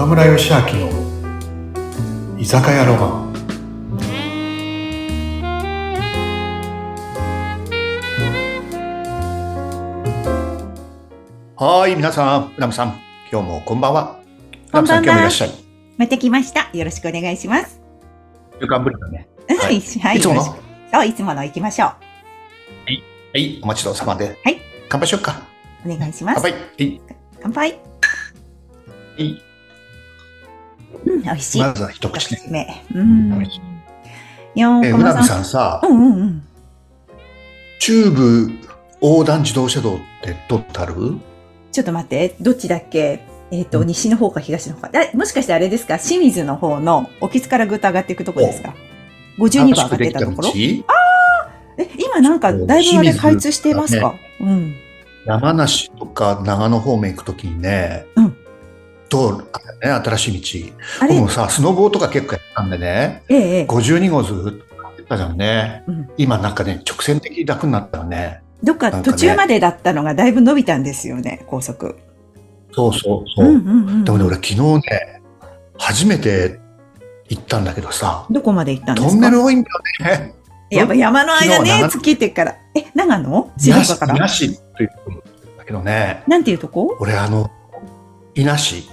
岡村義明の居酒屋ロマン。はい皆さん浦野さん今日もこんばんは。こんばんは。浦野さん今日もいらっしゃいまた来ました。よろしくお願いします。週間ぶりだね。はい、はい、い。つもの？そう、いつもの行きましょはい。お待ちどうさまで。はい。乾杯しよっか。う。お願いします。乾杯。はい。乾杯。はいうん、美味しい。まずは一口目。うん。美味しいえー、村見岡村さん。さうんうんうん。中部横断自動車道ってどっある？ちょっと待って、どっちだっけ？えっ、と、うん西の方か東の方か。あもしかしてあれですか？清水の方の沖津からぐっと上がっていくとこですか ?52 番上がってたところ？新しくでき道？え、今なんかだいぶあれ開通してますか、うん。山梨とか長野方面行くときにね、うん道路あるね、新しい道。僕もさ、スノボーとか結構やったんでね、ええええ。52号ずっとやってたじゃんね。うん今なんかね、直線的に楽になったよね。どっか途中までだったのがだいぶ伸びたんですよね、高速。そうそうそう。うんうんうん。でもね、俺昨日ね、初めて行ったんだけどさ、どこまで行ったんですか？トンネル多いんだよね。やっぱ山の間ね、突っ切ってっから。え、長野？静岡から？なしというところだけどね、なんていうとこ？俺あの、伊那市。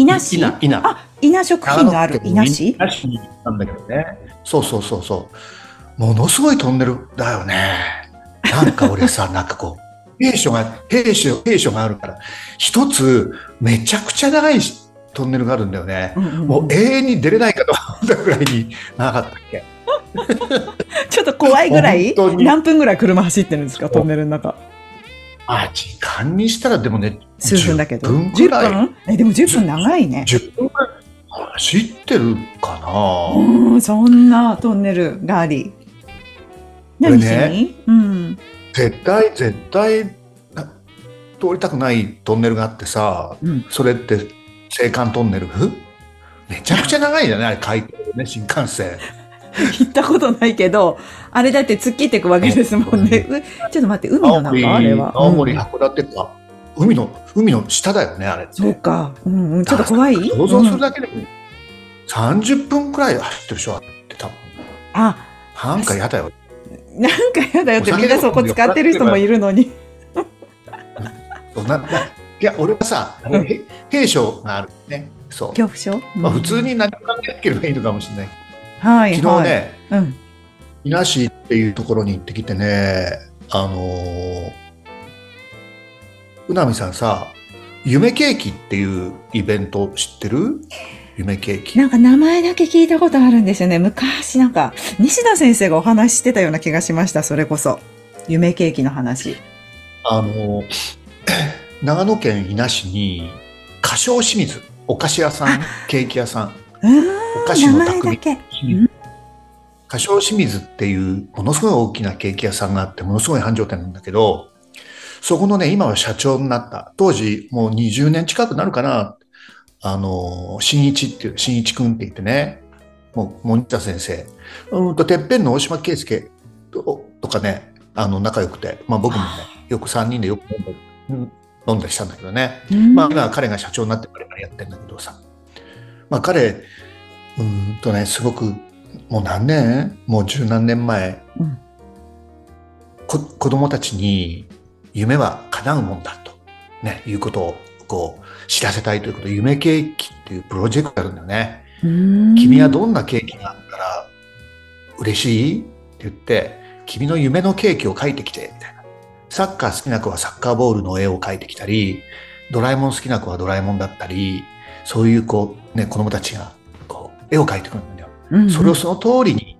伊那市伊那、伊那。あ、食品がある伊那市市に行ったんだけどね。そうそうそうそう。ものすごいトンネルだよね。なんか俺さ、なんかこう、兵所が、兵所、兵所があるから、一つめちゃくちゃ長いトンネルがあるんだよね。うんうんうんもう永遠に出れないかと思ったぐらいに長かったっけ。ちょっと怖いぐらい？何分ぐらい車走ってるんですか？トンネルの中。あ、時間にしたらでもね、数分だけど。10分くらい。10分？え、でも10分長いね。10分くらい走ってるかな？うん、そんなトンネルがあり。何しに？うん。絶対絶対な通りたくないトンネルがあってさうん。それって青函トンネル？めちゃくちゃ長いじゃない？海峡でね新幹線 行ったことないけど、あれだって突っ切っていくわけですもんね。うちょっと待って、海の中あれは。青森うん函館か、海の海の下だよねあれって。そうか。うんうん。ちょっと怖い？想像するうん。だけでも、30分くらい走ってるでしょあって多分。あ、なんかやだよ。なんかやだよってみんなそこ使ってる人もいるのに。そんないや俺はさ兵所があるね。そう、恐怖症、まあ、普通に何も考えなければいいのかもしれないはい、昨日ね、はい。うん。伊那市っていうところに行ってきてね、あのー、うなみさんさ、夢ケーキっていうイベント知ってる？夢ケーキ。なんか名前だけ聞いたことあるんですよね。昔なんか、西田先生がお話ししてたような気がしました、それこそ。夢ケーキの話。あのー、長野県伊那市に、歌唱清水、お菓子屋さん、ケーキ屋さん、うーん、お菓子の匠、け。歌唱清水っていうものすごい大きなケーキ屋さんがあって、ものすごい繁盛店なんだけど、そこのね、今は社長になった。当時、もう20年近くなるかな。あの、新一っていう、新一くんって言ってね、もう、森田先生。うんと、てっぺんの大島圭介ととかね、あの、仲良くて、まあ僕もね、よく3人でよく飲んだりしたんだけどね。うんまあ、今彼が社長になってからやってんだけどさ。まあ、彼、うーんとね、すごく、もう何年もう十何年前、うん。こ子供たちに夢は叶うもんだと、ね、いうことを、こう、知らせたいということ。で、夢ケーキっていうプロジェクトがあるんだよね。君はどんなケーキがあったら嬉しい？って言って、君の夢のケーキを描いてきて、みたいな。サッカー好きな子はサッカーボールの絵を描いてきたり、ドラえもん好きな子はドラえもんだったり、そういうこう、ね、子供たちが、絵を描いてくるんだよ。うんうんそれをその通りに、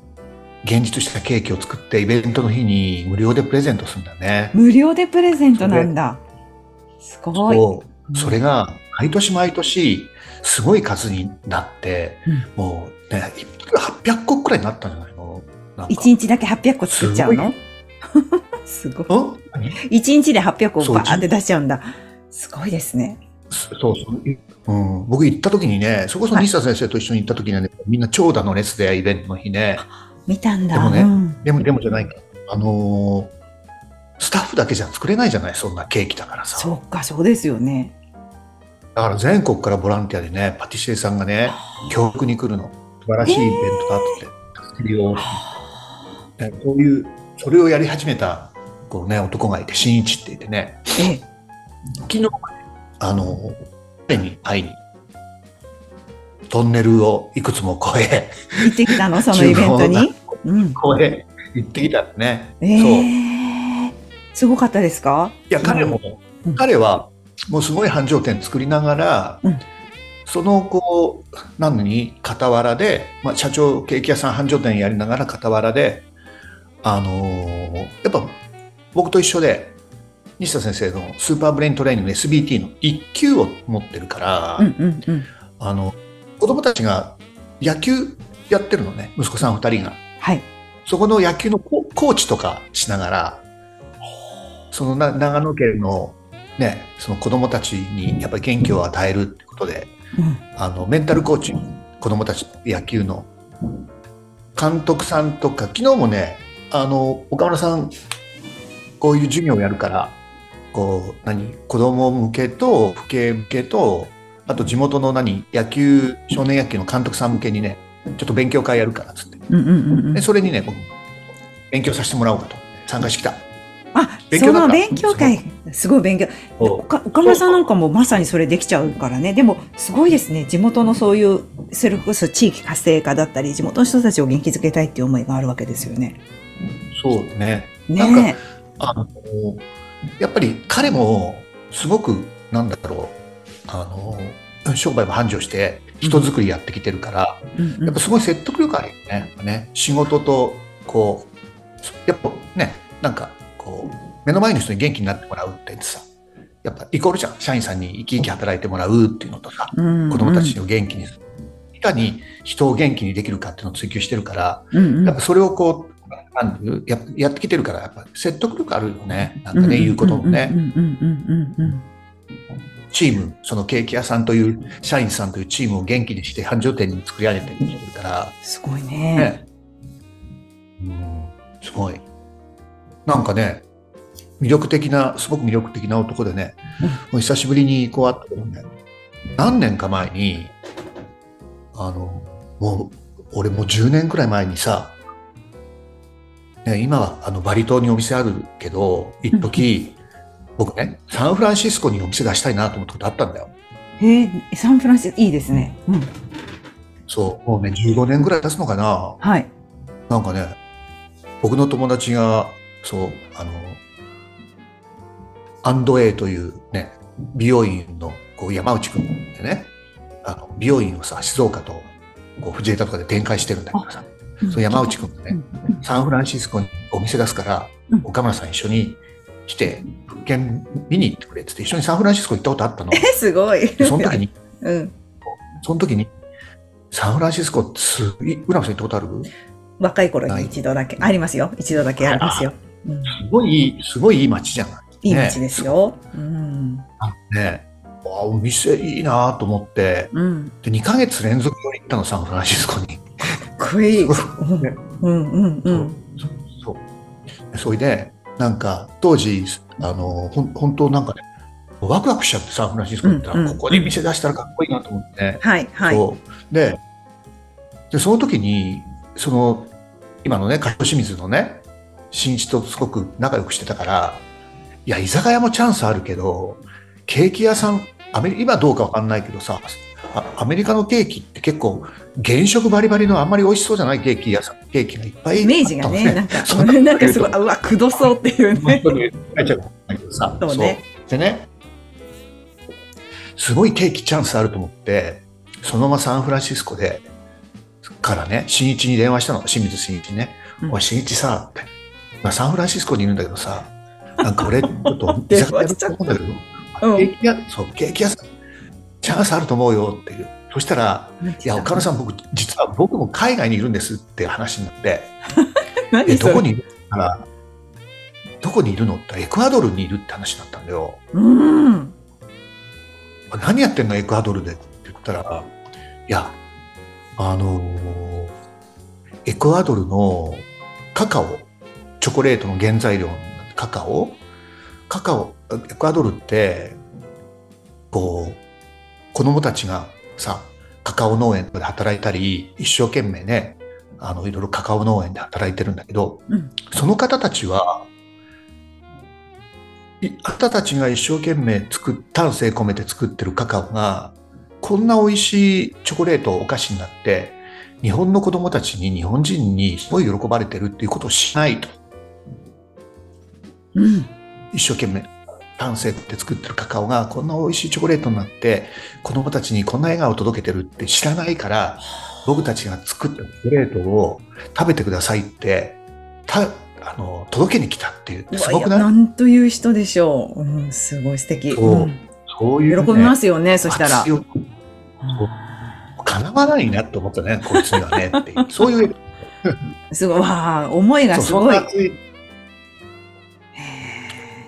現実したケーキを作って、イベントの日に無料でプレゼントするんだよね。無料でプレゼントなんだ。すごい。そうそれが、毎年毎年、すごい数になって、うんもうね、800個くらいになったんじゃないの？なんか一日だけ800個作っちゃうの？すごい。うん？何？一日で800個バーって出しちゃうんだ。すごいですね。そうそう、うん。僕行った時にね、それこそはい西田先生と一緒に行った時にはね、みんな長蛇の列でイベントの日ね、見たんだ。でもねうんでも、でもじゃないか。あのースタッフだけじゃ作れないじゃない、そんなケーキだからさ。そうか、そうですよね。だから全国からボランティアでね、パティシエさんがね、教育に来るの。素晴らしいイベントだって、助けるよって。でそういう、それをやり始めた、こうね、男がいて、新一って言ってね、ええ。昨日、あの、彼に会いに、トンネルをいくつも越え、行ってきたの？そのイベントに？うん。越え、行ってきたんね。えそう。すごかったですか？や、彼も、うん彼は、もうすごい繁盛店作りながら、うんそのこう、なのに、傍らで、まあ、社長、ケーキ屋さん繁盛店やりながら傍らで、あのーやっぱ、僕と一緒で、西田先生のスーパーブレイントレーニング SBT の1級を持ってるから、うんうんうん。あの、子供たちが野球やってるのね、息子さん2人が。はい。そこの野球のココーチとかしながら、そのな長野県のね、その子供たちにやっぱり元気を与えるってことで、うん。あの、メンタルコーチ、子供たち野球の監督さんとか、昨日もね、あの、岡村さん、こういう授業をやるから、こう、何、子供向けと、父兄向けと、あと地元の何、野球、少年野球の監督さん向けにね、ちょっと勉強会やるからっつって。うんうんうんうんで、。それにね、僕、勉強させてもらおうかと。参加してきた。あ、その勉強会、すごい勉強。岡岡村さんなんかもまさにそれできちゃうからね。でも、すごいですね。地元のそういう、それこそ地域活性化だったり、地元の人たちを元気づけたいっていう思いがあるわけですよね。そうね。なんねあの、やっぱり彼も、すごく、なんだろう、あの、商売も繁盛して、人作りやってきてるから、え。うんうんやっぱすごい説得力あるよね。ね仕事と、こう、やっぱね、なんか、こう、目の前の人に元気になってもらうってさ、やっぱイコールじゃん。社員さんに生き生き働いてもらうっていうのとさ、うん子供たちを元気にする。いかに人を元気にできるかっていうのを追求してるから、うんうんやっぱそれをこうややってきてるから、やっぱ説得力あるよね。なんかね、言うこともね。チーム、そのケーキ屋さんという、社員さんというチームを元気にして繁盛店に作り上げてきてるから、すごいね。ね。うん、すごい。なんかね、魅力的な、すごく魅力的な男でね、もう久しぶりにこう会ったけどね、何年か前に、あの、もう、俺もう10年くらい前にさ、ね、今はあのバリ島にお店あるけど、一時、僕ね、サンフランシスコにお店出したいなと思ったことあったんだよ。へえ、サンフランシスコ、いいですね。うん。そう、もうね、15年ぐらい経つのかな。はい。なんかね、僕の友達が、そう、あの、アンドエイというね、美容院のこう山内くんでね、あの美容院をさ、静岡とこう藤枝とかで展開してるんだけどさ、その山内くんがね、サンフランシスコにお店出すからうん、岡村さん一緒に来て、物件見に行ってくれって言って、一緒にサンフランシスコ行ったことあったの。え、すごい。でその時に、うん。その時に、サンフランシスコってすごい、浦野さん行ったことある？若い頃に一度だけ、ありますよ。一度だけありますよ。うんすごいいい、すごいいい街じゃない？いい街ですよ。うん。ねあお店いいなと思って、うん。で、2ヶ月連続で行ったの、サンフランシスコに。こいい。うんうんうん。そうそう。それで、なんか、当時、あの、ほん本当なんかね、ワクワクしちゃって、サンフランシスコ行ったら、うんうんここで店出したらかっこいいなと思って、はいはい。で、で、その時に、その、今のね、加藤清水のね、新一とすごく仲良くしてたから、いや、居酒屋もチャンスあるけど、ケーキ屋さん、アメリ今どうかわかんないけどさ、あアメリカのケーキって結構、原色バリバリのあんまり美味しそうじゃないケーキ屋さん、ケーキがいっぱいあったのイメージがね、なんか、そんななんかすごい、あうわ、くどそうっていうね。そうね。そう。でね、すごいケーキチャンスあると思って、そのままサンフランシスコで、からね、新一に電話したの、清水新一にね。うん。おい、新一さ、って。まあ、サンフランシスコにいるんだけどさ、なんか俺、ちょっと、居電酒屋だと思うんだけど、うん。ケーキ屋、そう、ケーキ屋さん、チャンスあると思うよっていう。そしたら、いや、岡野さん、僕、実は僕も海外にいるんですって話になって、え、どこにいるから、どこにいるの？ってエクアドルにいるって話になったんだよ。うん。何やってんの？エクアドルで。って言ったら、いや、あのーエクアドルのカカオ、チョコレートの原材料のカカオ？カカオ、エクアドルって、子供たちがさ、カカオ農園で働いたり、一生懸命ね、あの、いろいろカカオ農園で働いてるんだけど、うん。その方たちは、いあなたたちが一生懸命作っ、丹精込めて作ってるカカオが、こんな美味しいチョコレート、お菓子になって、日本の子供たちに、日本人にすごい喜ばれてるっていうことをしないと。うん。一生懸命、丹精って作ってるカカオがこんな美味しいチョコレートになって、子供たちにこんな笑顔を届けてるって知らないから、僕たちが作ったチョコレートを食べてくださいって、た、あの、届けに来たっていう。すごくない？なんという人でしょう。うん、すごい素敵。そうんそういう、ね。喜びますよね、そしたら熱。い叶わないなって思ったね、こいつにはねっていう。そういう、すごい、わあ、思いがすごい。そんな熱い、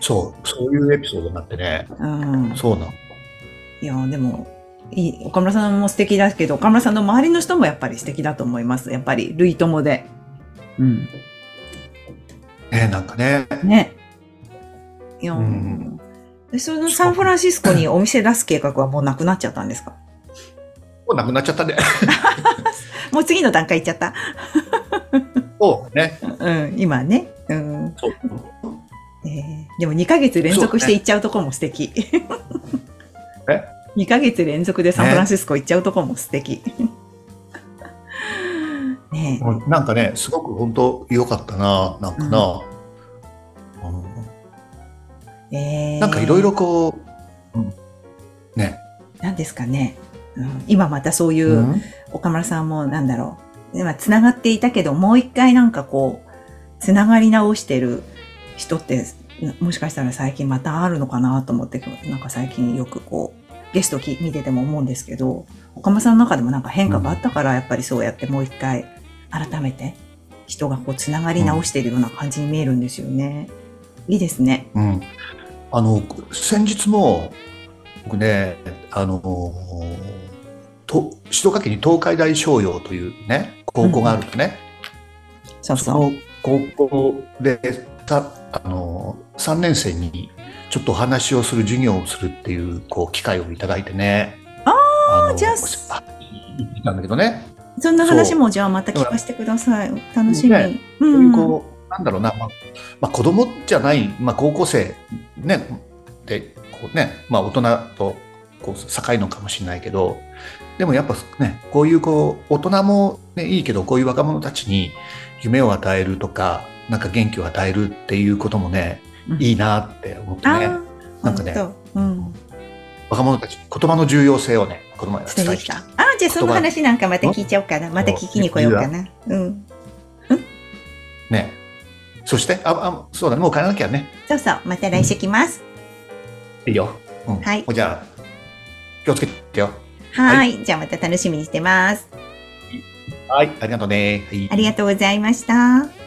そう、そういうエピソードになってね、うん。そうなの。いや、でも、いい、岡村さんも素敵だけど、岡村さんの周りの人もやっぱり素敵だと思います。やっぱり、類友で。うん。ね、なんかね、ね。いや、うんでそのサンフランシスコにお店出す計画はもうなくなっちゃったんですか？もうなくなっちゃったね。もう次の段階行っちゃった。そうね。うん、今ね。うん。そう。えーでも2ヶ月連続して行っちゃうとこも素敵。え ?2 ヶ月連続でサンフランシスコ行っちゃうとこも素敵。ねなんかね、すごく本当良かったな、なんかな。うんえーなんかいろいろこう、うんね。なんですかね。うん、今またそういう、うん岡村さんもなんだろう。今繋がっていたけど、もう一回なんかこう、繋がり直してる人って、もしかしたら最近またあるのかなと思って、なんか最近よくこう、ゲストき見てても思うんですけど、岡村さんの中でもなんか変化があったから、やっぱりそうやってもう一回、改めて、人がこう、繋がり直しているような感じに見えるんですよね。いいですね。うん。あの、先日も、僕ね、あの、と静岡県に東海大商用というね、高校があるとね、そそうそう。の高校でたあの3年生にちょっとお話をする授業をするっていうこう機会をいただいてね。あのじゃああ言っんだけどね。そんな話もじゃあまた聞かせてください。楽しみ。ねうんこう、なんだろうな、まあ、まあ、子供じゃない、まあ、高校生、ね、で、こうね、まあ、大人と、こう、境のかもしれないけど、でもやっぱね、こういう、こう、大人もね、いいけど、こういう若者たちに夢を与えるとか、なんか元気を与えるっていうこともね、うんいいなって思ってね、なんかねうん。若者たち、言葉の重要性をね、子供には素伝えてきた。ああ、じゃあその話なんかまた聞いちゃおうかな。また聞きに来ようかな。うん。ね。そして、あ、あ、そうだね、もう帰らなきゃね。そうそう。また来週来ます。いいよ。うん。はいじゃあ、気をつけてよ。はい。じゃあまた楽しみにしてます。はい、ありがとうね。はいありがとうございました。